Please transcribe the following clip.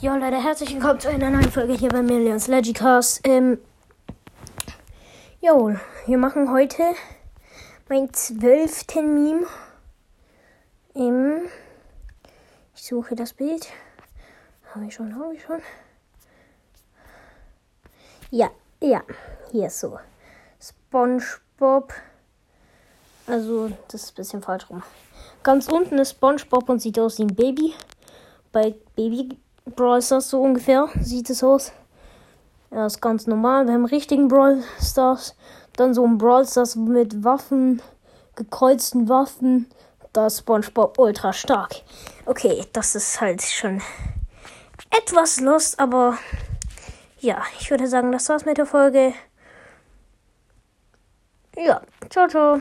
Ja, Leute, herzlich willkommen zu einer neuen Folge hier bei Millions Legicast. Ähm, jo, wir machen heute meinen zwölften Meme. Ähm, ich suche das Bild. Habe ich schon, habe ich schon. Ja, ja, hier ist so. SpongeBob. Also, das ist ein bisschen falsch rum. Ganz unten ist SpongeBob und sieht aus wie ein Baby. Bei Baby Brawl Stars so ungefähr sieht es aus. Ja, ist ganz normal. Wir haben richtigen Brawl Stars. Dann so ein Brawl Stars mit Waffen, gekreuzten Waffen. Da ist SpongeBob ultra stark. Okay, das ist halt schon etwas lost, aber ja, ich würde sagen, das war's mit der Folge. Ja, ciao, ciao.